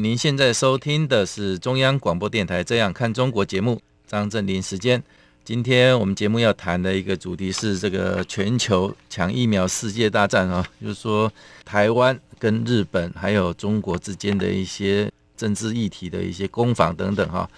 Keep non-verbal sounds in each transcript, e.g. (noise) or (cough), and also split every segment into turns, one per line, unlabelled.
您现在收听的是中央广播电台《这样看中国》节目，张振林时间。今天我们节目要谈的一个主题是这个全球抢疫苗世界大战啊，就是说台湾跟日本还有中国之间的一些政治议题的一些攻防等等哈。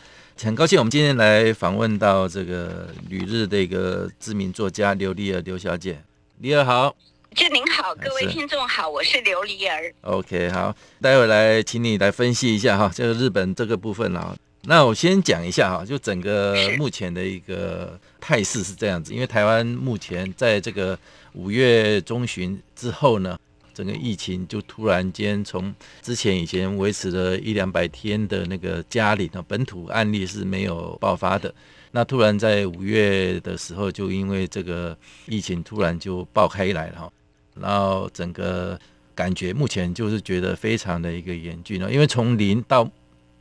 很高兴我们今天来访问到这个旅日的一个知名作家刘丽儿刘小姐，黎儿好。
就您好，各位听众好，我是刘黎儿。
OK，好，待会来请你来分析一下哈，这个日本这个部分啊。那我先讲一下哈，就整个目前的一个态势是这样子，因为台湾目前在这个五月中旬之后呢，整个疫情就突然间从之前以前维持了一两百天的那个家里呢，本土案例是没有爆发的。那突然在五月的时候，就因为这个疫情突然就爆开来了哈。然后整个感觉目前就是觉得非常的一个严峻了，因为从零到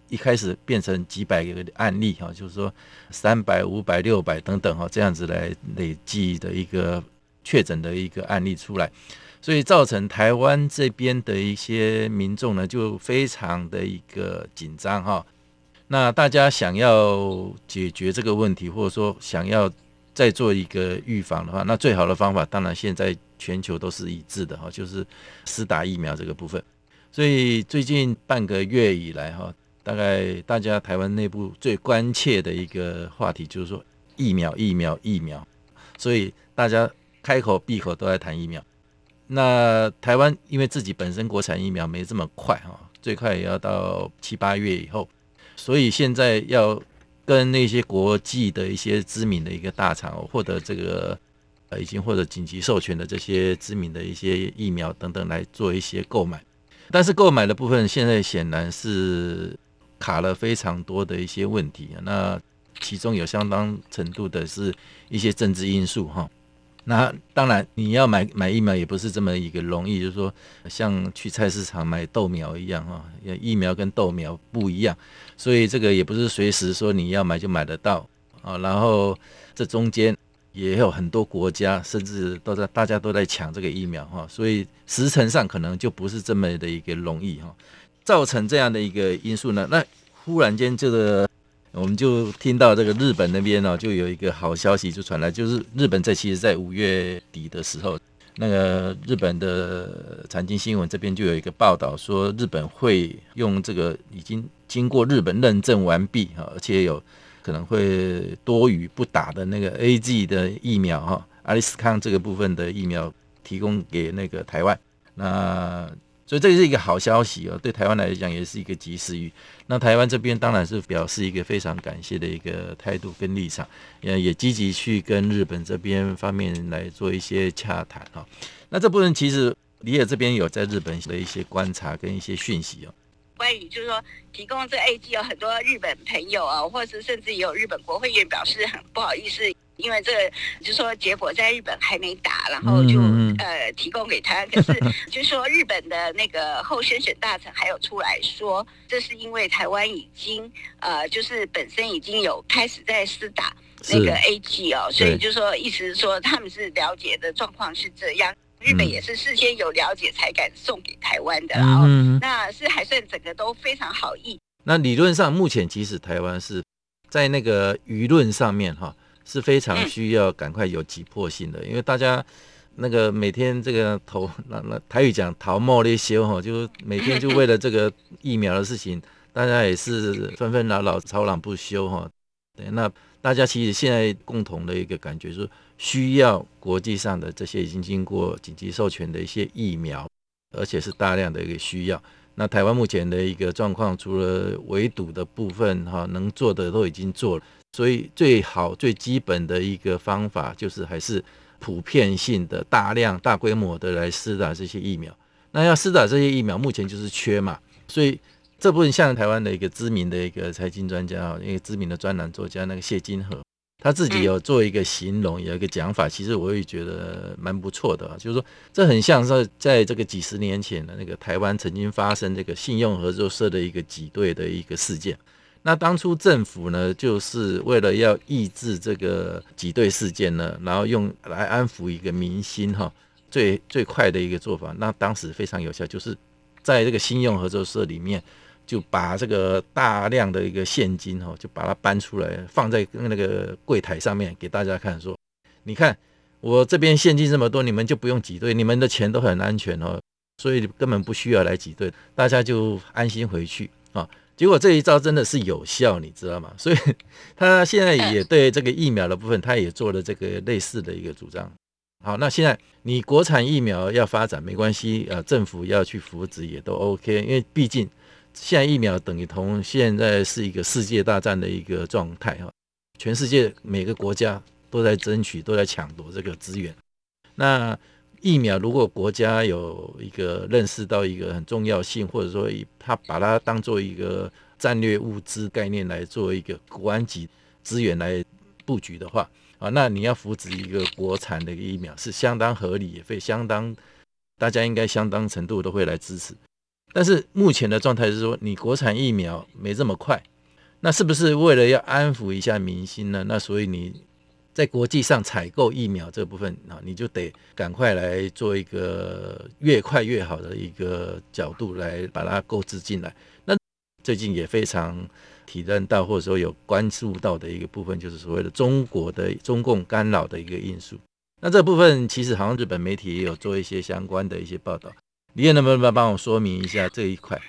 一开始变成几百个案例哈，就是说三百、五百、六百等等哈，这样子来累计的一个确诊的一个案例出来，所以造成台湾这边的一些民众呢就非常的一个紧张哈。那大家想要解决这个问题，或者说想要再做一个预防的话，那最好的方法当然现在。全球都是一致的哈，就是施打疫苗这个部分。所以最近半个月以来哈，大概大家台湾内部最关切的一个话题就是说疫苗、疫苗、疫苗。所以大家开口闭口都在谈疫苗。那台湾因为自己本身国产疫苗没这么快哈，最快也要到七八月以后，所以现在要跟那些国际的一些知名的一个大厂获得这个。呃，已经获得紧急授权的这些知名的一些疫苗等等来做一些购买，但是购买的部分现在显然是卡了非常多的一些问题啊，那其中有相当程度的是一些政治因素哈。那当然你要买买疫苗也不是这么一个容易，就是说像去菜市场买豆苗一样哈，疫苗跟豆苗不一样，所以这个也不是随时说你要买就买得到啊。然后这中间。也有很多国家，甚至都在大家都在抢这个疫苗哈，所以时程上可能就不是这么的一个容易哈，造成这样的一个因素呢。那忽然间这个，我们就听到这个日本那边呢，就有一个好消息就传来，就是日本在其实在五月底的时候，那个日本的财经新闻这边就有一个报道说，日本会用这个已经经过日本认证完毕哈，而且有。可能会多余不打的那个 A G 的疫苗哈，阿里斯康这个部分的疫苗提供给那个台湾，那所以这是一个好消息哦，对台湾来讲也是一个及时雨。那台湾这边当然是表示一个非常感谢的一个态度跟立场，也也积极去跟日本这边方面来做一些洽谈哈。那这部分其实你也这边有在日本的一些观察跟一些讯息哦。
关于就是说提供这 A G 有很多日本朋友啊，或者是甚至也有日本国会议员表示很不好意思，因为这个就是说结果在日本还没打，然后就呃提供给他。可是就是说日本的那个候选选大臣还有出来说，这是因为台湾已经呃就是本身已经有开始在施打那个 A G 哦，所以就是说意思是说他们是了解的状况是这样。日本也是事先有了解才敢送给台湾的，然后那是还算整个都非常好意。
那理论上，目前即使台湾是在那个舆论上面哈是非常需要赶快有急迫性的，因为大家那个每天这个头那那台语讲逃冒那些哈，就每天就为了这个疫苗的事情，大家也是纷纷扰扰吵嚷不休哈。对，那大家其实现在共同的一个感觉是。需要国际上的这些已经经过紧急授权的一些疫苗，而且是大量的一个需要。那台湾目前的一个状况，除了围堵的部分哈，能做的都已经做了，所以最好最基本的一个方法就是还是普遍性的、大量大规模的来施打这些疫苗。那要施打这些疫苗，目前就是缺嘛，所以这部分像台湾的一个知名的一个财经专家啊，一个知名的专栏作家那个谢金河，他自己有做一个形容，有一个讲法，其实我也觉得蛮不错的啊，就是说这很像是在这个几十年前的那个台湾曾经发生这个信用合作社的一个挤兑的一个事件。那当初政府呢，就是为了要抑制这个挤兑事件呢，然后用来安抚一个民心哈，最最快的一个做法，那当时非常有效，就是在这个信用合作社里面。就把这个大量的一个现金哈，就把它搬出来，放在那个柜台上面给大家看，说，你看我这边现金这么多，你们就不用挤兑，你们的钱都很安全哦，所以根本不需要来挤兑，大家就安心回去啊。结果这一招真的是有效，你知道吗？(laughs) 所以他现在也对这个疫苗的部分，他也做了这个类似的一个主张。好，那现在你国产疫苗要发展没关系，呃，政府要去扶植也都 OK，因为毕竟。现在疫苗等于同现在是一个世界大战的一个状态哈，全世界每个国家都在争取，都在抢夺这个资源。那疫苗如果国家有一个认识到一个很重要性，或者说他把它当做一个战略物资概念来做一个国安级资源来布局的话啊，那你要扶植一个国产的一个疫苗是相当合理，也会相当大家应该相当程度都会来支持。但是目前的状态是说，你国产疫苗没这么快，那是不是为了要安抚一下民心呢？那所以你在国际上采购疫苗这部分啊，你就得赶快来做一个越快越好的一个角度来把它购置进来。那最近也非常体认到或者说有关注到的一个部分，就是所谓的中国的中共干扰的一个因素。那这部分其实好像日本媒体也有做一些相关的一些报道。你也能不能帮帮我说明一下这一块？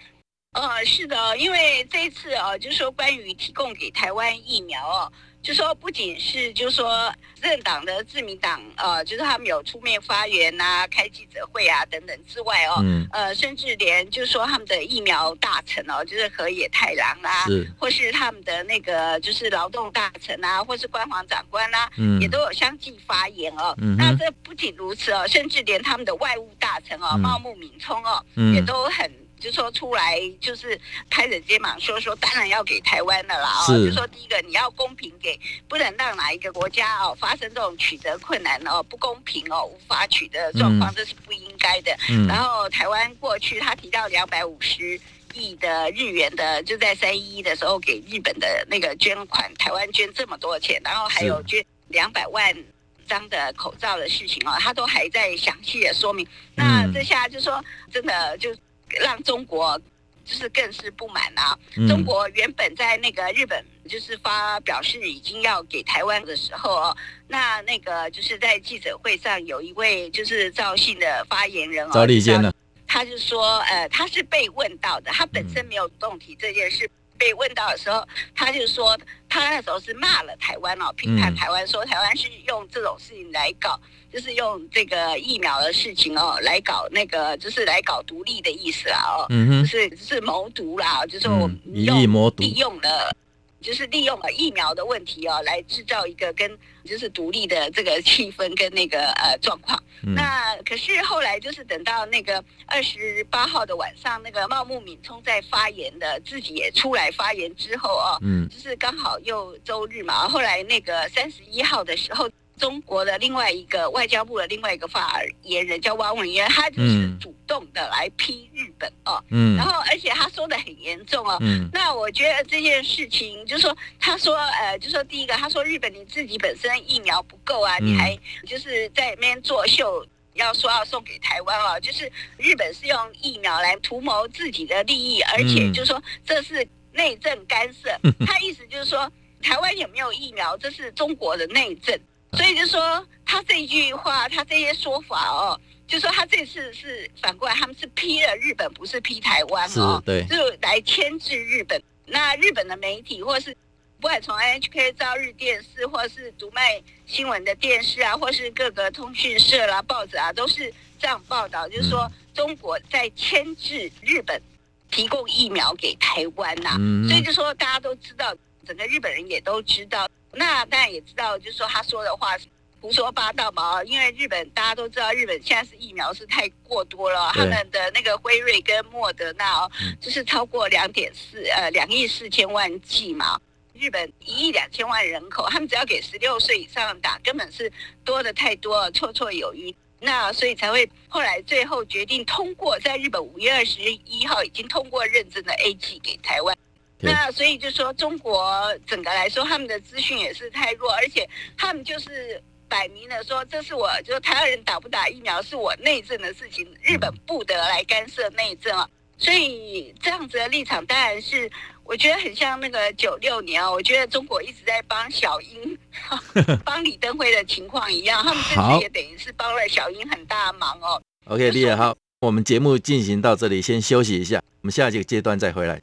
呃，是的，因为这一次啊，就是说关于提供给台湾疫苗哦。就说不仅是，就是说政党的自民党，呃，就是他们有出面发言啊，开记者会啊等等之外哦，嗯、呃，甚至连就是说他们的疫苗大臣哦，就是河野太郎啊，是。或是他们的那个就是劳动大臣啊，或是官房长官啊，嗯、也都有相继发言哦。嗯、那这不仅如此哦，甚至连他们的外务大臣哦，茂木敏充哦，嗯、也都很。就说出来就是拍着肩膀说说，当然要给台湾的啦。哦，就说第一个你要公平给，不能让哪一个国家哦发生这种取得困难哦不公平哦无法取得状况，这是不应该的。嗯、然后台湾过去他提到两百五十亿的日元的，就在三一一的时候给日本的那个捐款，台湾捐这么多钱，然后还有捐两百万张的口罩的事情哦，他都还在详细的说明。那这下就说真的就。让中国就是更是不满啊！嗯、中国原本在那个日本就是发表示已经要给台湾的时候哦，那那个就是在记者会上有一位就是赵姓的发言人哦，赵立坚呢，他就说呃他是被问到的，他本身没有动提这件事。嗯被问到的时候，他就说他那时候是骂了台湾哦，评判台湾，说台湾是用这种事情来搞，就是用这个疫苗的事情哦来搞那个，就是来搞独立的意思啦哦，嗯哼，就是是谋独啦，就是我们用利用了。就是利用了疫苗的问题哦，来制造一个跟就是独立的这个 (laughs) 气氛跟那个呃状况。嗯、那可是后来就是等到那个二十八号的晚上，那个茂木敏充在发言的自己也出来发言之后哦，嗯，就是刚好又周日嘛。后来那个三十一号的时候。中国的另外一个外交部的另外一个发言人叫汪文渊，他就是主动的来批日本哦，嗯，然后而且他说的很严重哦，嗯，那我觉得这件事情就是说，他说呃，就说第一个，他说日本你自己本身疫苗不够啊，你还就是在那边作秀，要说要送给台湾哦，就是日本是用疫苗来图谋自己的利益，而且就是说这是内政干涉，(laughs) 他意思就是说台湾有没有疫苗，这是中国的内政。所以就说他这一句话，他这些说法哦，就说他这次是反过来，他们是批了日本，不是批台湾哦，对，就来牵制日本。那日本的媒体，或是不管从 NHK、朝日电视，或是读卖新闻的电视啊，或是各个通讯社啦、报纸啊，都是这样报道，就是说中国在牵制日本提供疫苗给台湾呐、啊。嗯、所以就说大家都知道，整个日本人也都知道。那当然也知道，就是说他说的话胡说八道嘛，因为日本大家都知道，日本现在是疫苗是太过多了，他们的那个辉瑞跟莫德纳哦，就是超过两点四呃两亿四千万剂嘛。日本一亿两千万人口，他们只要给十六岁以上打，根本是多的太多了，绰绰有余。那所以才会后来最后决定通过，在日本五月二十一号已经通过认证的 A G 给台湾。那所以就说中国整个来说，他们的资讯也是太弱，而且他们就是摆明了说，这是我就台湾人打不打疫苗是我内政的事情，日本不得来干涉内政啊。所以这样子的立场当然是。我觉得很像那个九六年哦，我觉得中国一直在帮小英、(laughs) 帮李登辉的情况一样，他们这次也等于是帮了小英很大忙哦。
OK，李野好，我们节目进行到这里，先休息一下，我们下一个阶段再回来。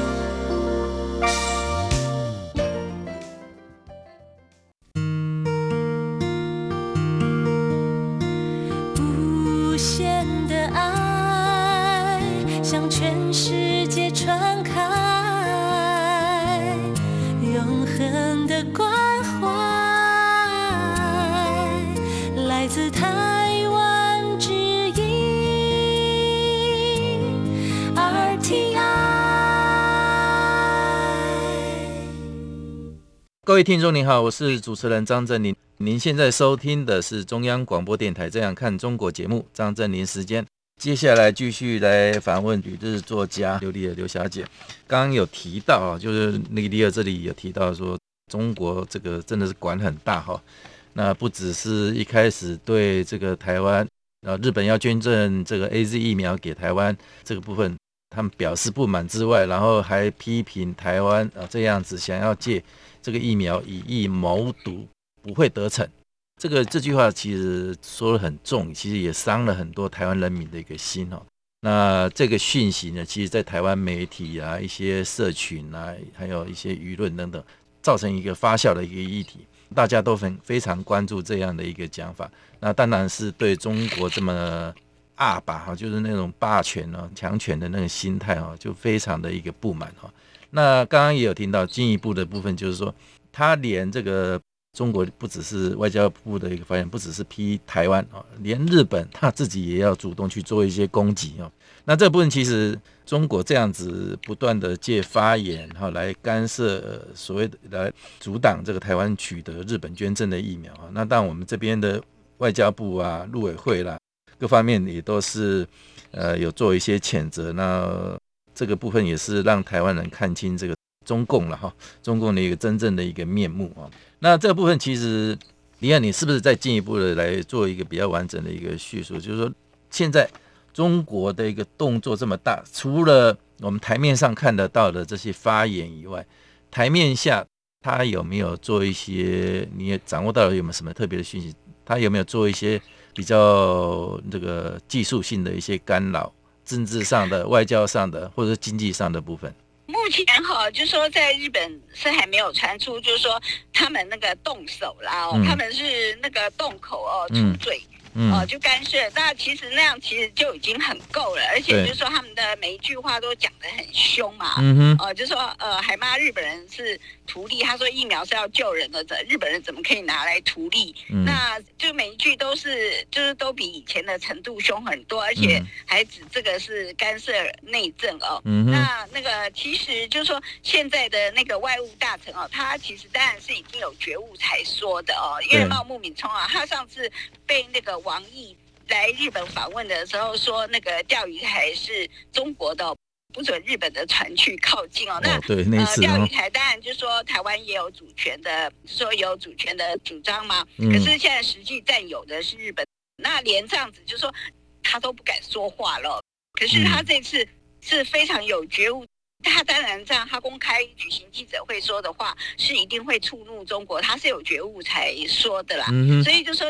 各位听众您好，我是主持人张振林。您现在收听的是中央广播电台《这样看中国》节目，张振林时间。接下来继续来访问旅日作家刘丽儿刘小姐。刚刚有提到啊，就是那个丽儿这里有提到说，中国这个真的是管很大哈。那不只是一开始对这个台湾，然后日本要捐赠这个 AZ 疫苗给台湾这个部分，他们表示不满之外，然后还批评台湾啊这样子想要借。这个疫苗以疫谋独不会得逞，这个这句话其实说得很重，其实也伤了很多台湾人民的一个心哦。那这个讯息呢，其实在台湾媒体啊、一些社群啊，还有一些舆论等等，造成一个发酵的一个议题，大家都很非常关注这样的一个讲法。那当然是对中国这么恶霸哈，就是那种霸权啊、强权的那个心态啊，就非常的一个不满哈。那刚刚也有听到进一步的部分，就是说他连这个中国不只是外交部的一个发言，不只是批台湾啊，连日本他自己也要主动去做一些攻击啊。那这部分其实中国这样子不断的借发言哈来干涉所谓的来阻挡这个台湾取得日本捐赠的疫苗啊。那当然我们这边的外交部啊、陆委会啦，各方面也都是呃有做一些谴责。那这个部分也是让台湾人看清这个中共了哈，中共的一个真正的一个面目啊。那这个部分其实，李安，你是不是再进一步的来做一个比较完整的一个叙述？就是说，现在中国的一个动作这么大，除了我们台面上看得到的这些发言以外，台面下他有没有做一些？你也掌握到了有没有什么特别的讯息？他有没有做一些比较这个技术性的一些干扰、政治上的、外交上的，或者是经济上的部分？
目前哈，就说在日本是还没有传出，就是说他们那个动手啦，哦，嗯、他们是那个动口哦，出嘴。嗯嗯、哦，就干涉，那其实那样其实就已经很够了，而且就是说他们的每一句话都讲得很凶嘛，嗯哼，呃，就说呃还骂日本人是图利，他说疫苗是要救人的，日本人怎么可以拿来图利？嗯、那就每一句都是就是都比以前的程度凶很多，而且还指这个是干涉内政哦。嗯，那那个其实就是说现在的那个外务大臣哦，他其实当然是已经有觉悟才说的哦，因为茂木敏充啊，他上次被那个。王毅来日本访问的时候说，那个钓鱼台是中国的，不准日本的船去靠近哦。那对，那呃，钓鱼台当然就说台湾也有主权的，说有主权的主张嘛。可是现在实际占有的是日本，那连这样子就说他都不敢说话了。可是他这次是非常有觉悟，他当然这样，他公开举行记者会说的话是一定会触怒中国，他是有觉悟才说的啦。所以就说。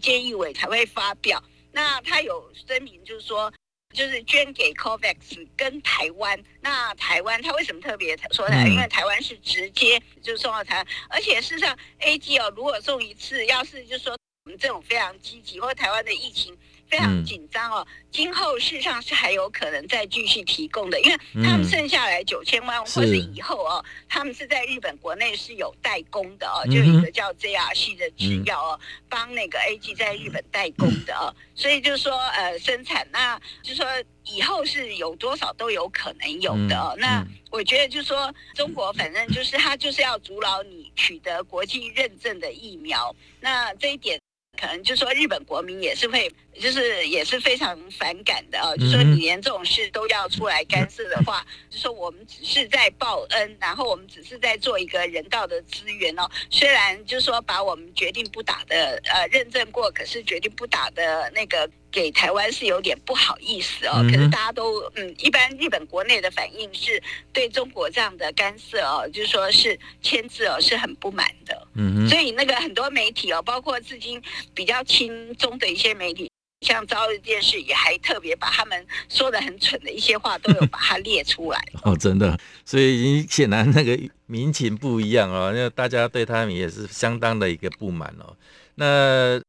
菅义伟才会发表，那他有声明，就是说，就是捐给 COVAX 跟台湾。那台湾他为什么特别说呢？因为台湾是直接就送到台湾，而且事实上 A G 哦，如果送一次，要是就是说我们这种非常积极，或台湾的疫情。非常紧张哦，今后事实上是还有可能再继续提供的，因为他们剩下来九千万，或是。以后哦，他们是在日本国内是有代工的哦，就有一个叫 JRC 的制药哦，帮那个 AG 在日本代工的哦，所以就是说呃生产，那就是说以后是有多少都有可能有的哦。那我觉得就是说中国反正就是他就是要阻挠你取得国际认证的疫苗，那这一点。可能就说日本国民也是会，就是也是非常反感的啊。就说你连这种事都要出来干涉的话，就说我们只是在报恩，然后我们只是在做一个人道的资源哦。虽然就说把我们决定不打的呃认证过，可是决定不打的那个。给台湾是有点不好意思哦，可是大家都嗯，一般日本国内的反应是对中国这样的干涉哦，就是说是签字哦，是很不满的。嗯哼，所以那个很多媒体哦，包括至今比较亲中的一些媒体，像朝日电视也还特别把他们说的很蠢的一些话都有把它列出来。(laughs) 哦，
真的，所以显然那个民情不一样哦，那大家对他们也是相当的一个不满哦。那。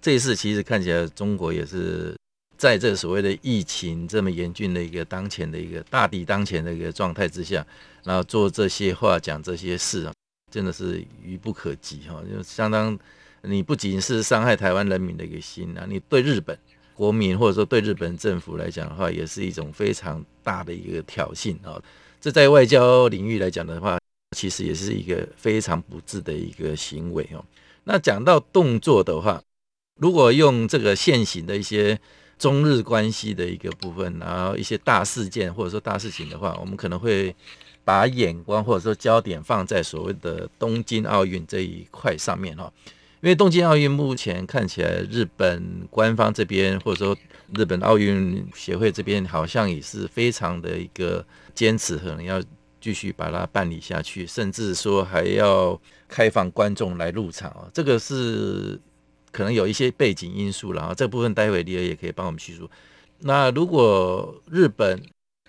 这一次其实看起来，中国也是在这所谓的疫情这么严峻的一个当前的一个大敌当前的一个状态之下，然后做这些话、讲这些事啊，真的是愚不可及哈！就相当，你不仅是伤害台湾人民的一个心啊，你对日本国民或者说对日本政府来讲的话，也是一种非常大的一个挑衅啊！这在外交领域来讲的话，其实也是一个非常不智的一个行为哦。那讲到动作的话，如果用这个现行的一些中日关系的一个部分，然后一些大事件或者说大事情的话，我们可能会把眼光或者说焦点放在所谓的东京奥运这一块上面哈。因为东京奥运目前看起来，日本官方这边或者说日本奥运协会这边好像也是非常的一个坚持，可能要继续把它办理下去，甚至说还要开放观众来入场啊，这个是。可能有一些背景因素，然后这部分待会李儿也可以帮我们叙述。那如果日本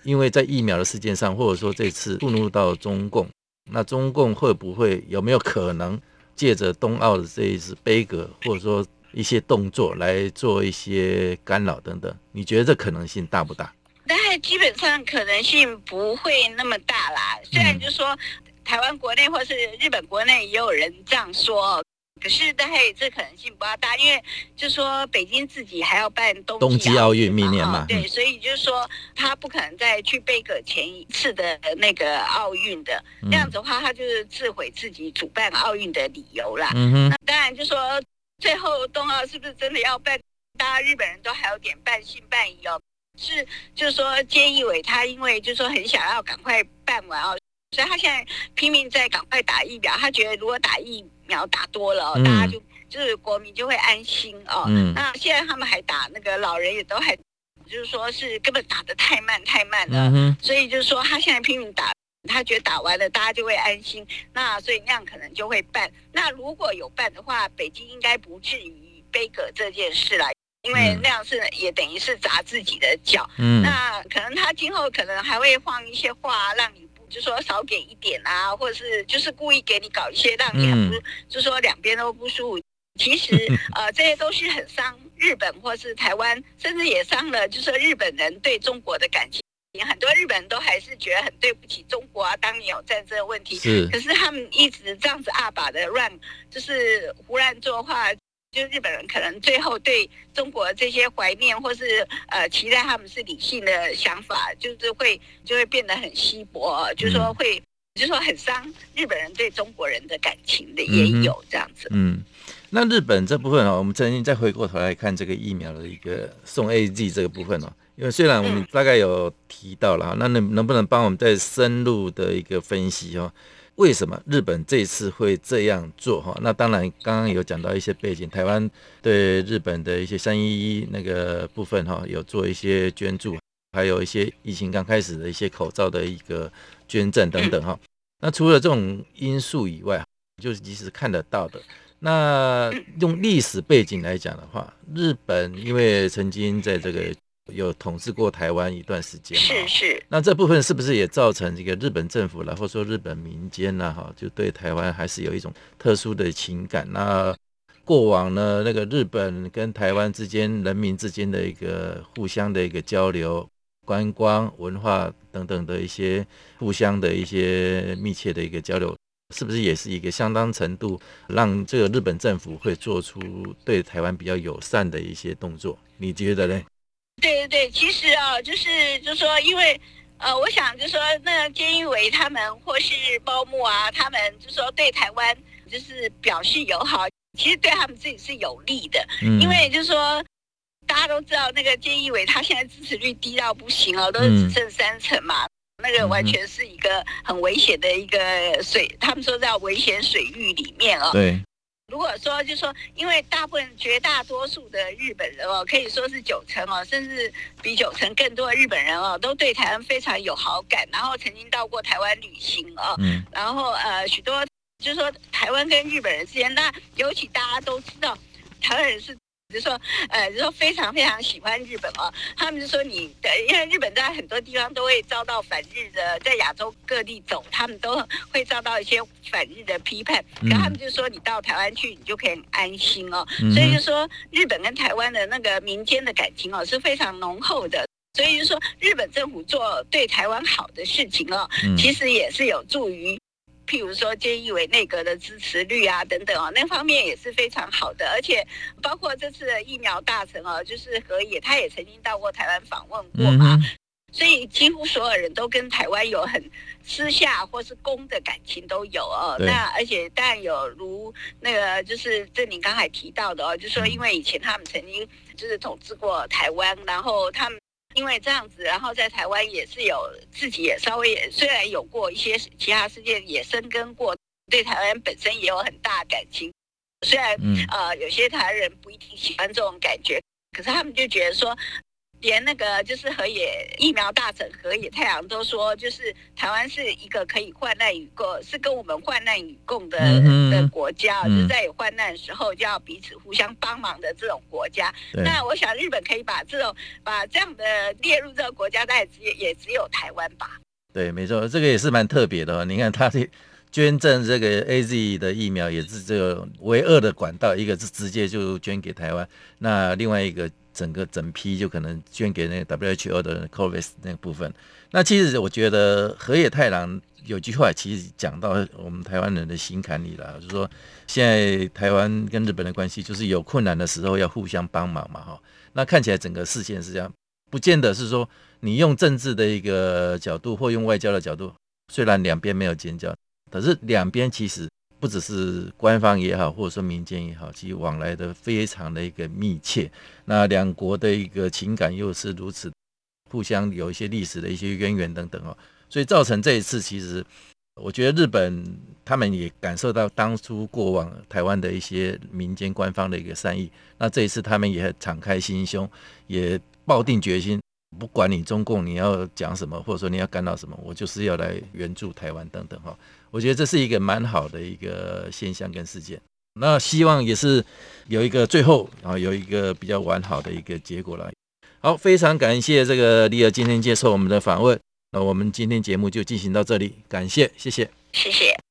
因为在疫苗的事件上，或者说这次触怒到中共，那中共会不会有没有可能借着冬奥的这一次杯葛，或者说一些动作来做一些干扰等等？你觉得这可能性大不大？
但基本上可能性不会那么大啦。虽然就说台湾国内或是日本国内也有人这样说。可是大概这可能性不大大，因为就是说北京自己还要办冬
冬季奥运明年嘛，
对，所以就是说他不可能再去背个前一次的那个奥运的，嗯、那样子的话，他就是自毁自己主办奥运的理由啦。嗯哼，那当然就是说最后冬奥是不是真的要办？大家日本人都还有点半信半疑哦。是，就是说菅义伟他因为就是说很想要赶快办完哦，所以他现在拼命在赶快打疫苗，他觉得如果打疫苗打多了，大家就就是国民就会安心哦。嗯。那现在他们还打那个老人也都还，就是说是根本打得太慢太慢了。嗯。所以就是说他现在拼命打，他觉得打完了大家就会安心，那所以那样可能就会办。那如果有办的话，北京应该不至于杯葛这件事了。因为那样是也等于是砸自己的脚，嗯，那可能他今后可能还会放一些话，让你不就说少给一点啊，或者是就是故意给你搞一些让你很不，嗯、就说两边都不舒服。其实 (laughs) 呃这些都是很伤日本或是台湾，甚至也伤了就是说日本人对中国的感情。很多日本人都还是觉得很对不起中国啊，当年有战争的问题，是，可是他们一直这样子阿把的乱，就是胡乱做话。就日本人可能最后对中国这些怀念，或是呃期待他们是理性的想法，就是会就会变得很稀薄，就是说会，就是说很伤日本人对中国人的感情的也有这样子。嗯，
嗯，那日本这部分哦，我们曾经再回过头来看这个疫苗的一个送 AZ 这个部分哦，因为虽然我们大概有提到了，那能能不能帮我们再深入的一个分析哦？为什么日本这次会这样做？哈，那当然，刚刚有讲到一些背景，台湾对日本的一些三一一那个部分，哈，有做一些捐助，还有一些疫情刚开始的一些口罩的一个捐赠等等，哈。那除了这种因素以外，就是即使看得到的，那用历史背景来讲的话，日本因为曾经在这个。有统治过台湾一段时间，
是是。
那这部分是不是也造成这个日本政府啦，或者说日本民间呢？哈，就对台湾还是有一种特殊的情感。那过往呢，那个日本跟台湾之间人民之间的一个互相的一个交流、观光、文化等等的一些互相的一些密切的一个交流，是不是也是一个相当程度让这个日本政府会做出对台湾比较友善的一些动作？你觉得呢？
对对对，其实啊，就是就是说，因为呃，我想就是说，那菅义伟他们或是包木啊，他们就是说对台湾就是表示友好，其实对他们自己是有利的，嗯、因为就是说大家都知道，那个菅义伟他现在支持率低到不行哦，都是只剩三成嘛，嗯、那个完全是一个很危险的一个水，他们说在危险水域里面哦。
对。
如果说，就是说，因为大部分、绝大多数的日本人哦，可以说是九成哦，甚至比九成更多的日本人哦，都对台湾非常有好感，然后曾经到过台湾旅行哦，嗯，然后呃，许多就是说台湾跟日本人之间，那尤其大家都知道，台湾人是。就说，呃，就说非常非常喜欢日本哦。他们就说你的，因为日本在很多地方都会遭到反日的，在亚洲各地走，他们都会遭到一些反日的批判。可他们就说，你到台湾去，你就可以很安心哦。所以就说，日本跟台湾的那个民间的感情哦是非常浓厚的。所以就说，日本政府做对台湾好的事情哦，其实也是有助于。譬如说，菅义伟内阁的支持率啊，等等啊，那方面也是非常好的。而且包括这次的疫苗大臣哦，就是河野，他也曾经到过台湾访问过嘛。嗯、所以几乎所有人都跟台湾有很私下或是公的感情都有哦。那而且当然有如那个就是这你刚才提到的哦，就是说因为以前他们曾经就是统治过台湾，然后他们。因为这样子，然后在台湾也是有自己也稍微也虽然有过一些其他事件也生根过，对台湾本身也有很大感情。虽然呃有些台湾人不一定喜欢这种感觉，可是他们就觉得说。连那个就是河野疫苗大臣河野太郎都说，就是台湾是一个可以患难与共，是跟我们患难与共的的国家，就是在有患难的时候就要彼此互相帮忙的这种国家。那我想日本可以把这种把这样的列入这个国家，但也只也只有台湾吧。
对，没错，这个也是蛮特别的。你看他的捐赠这个 AZ 的疫苗也是这个唯二的管道，一个是直接就捐给台湾，那另外一个整个整批就可能捐给那个 WHO 的 COVAX 那部分。那其实我觉得河野太郎有句话其实讲到我们台湾人的心坎里了，就是说现在台湾跟日本的关系就是有困难的时候要互相帮忙嘛，哈。那看起来整个事件是这样，不见得是说你用政治的一个角度或用外交的角度，虽然两边没有建交。可是两边其实不只是官方也好，或者说民间也好，其实往来的非常的一个密切。那两国的一个情感又是如此，互相有一些历史的一些渊源等等哦，所以造成这一次，其实我觉得日本他们也感受到当初过往台湾的一些民间官方的一个善意。那这一次他们也敞开心胸，也抱定决心。不管你中共你要讲什么，或者说你要干到什么，我就是要来援助台湾等等哈。我觉得这是一个蛮好的一个现象跟事件。那希望也是有一个最后啊有一个比较完好的一个结果了。好，非常感谢这个丽儿今天接受我们的访问。那我们今天节目就进行到这里，感
谢，谢
谢，谢谢。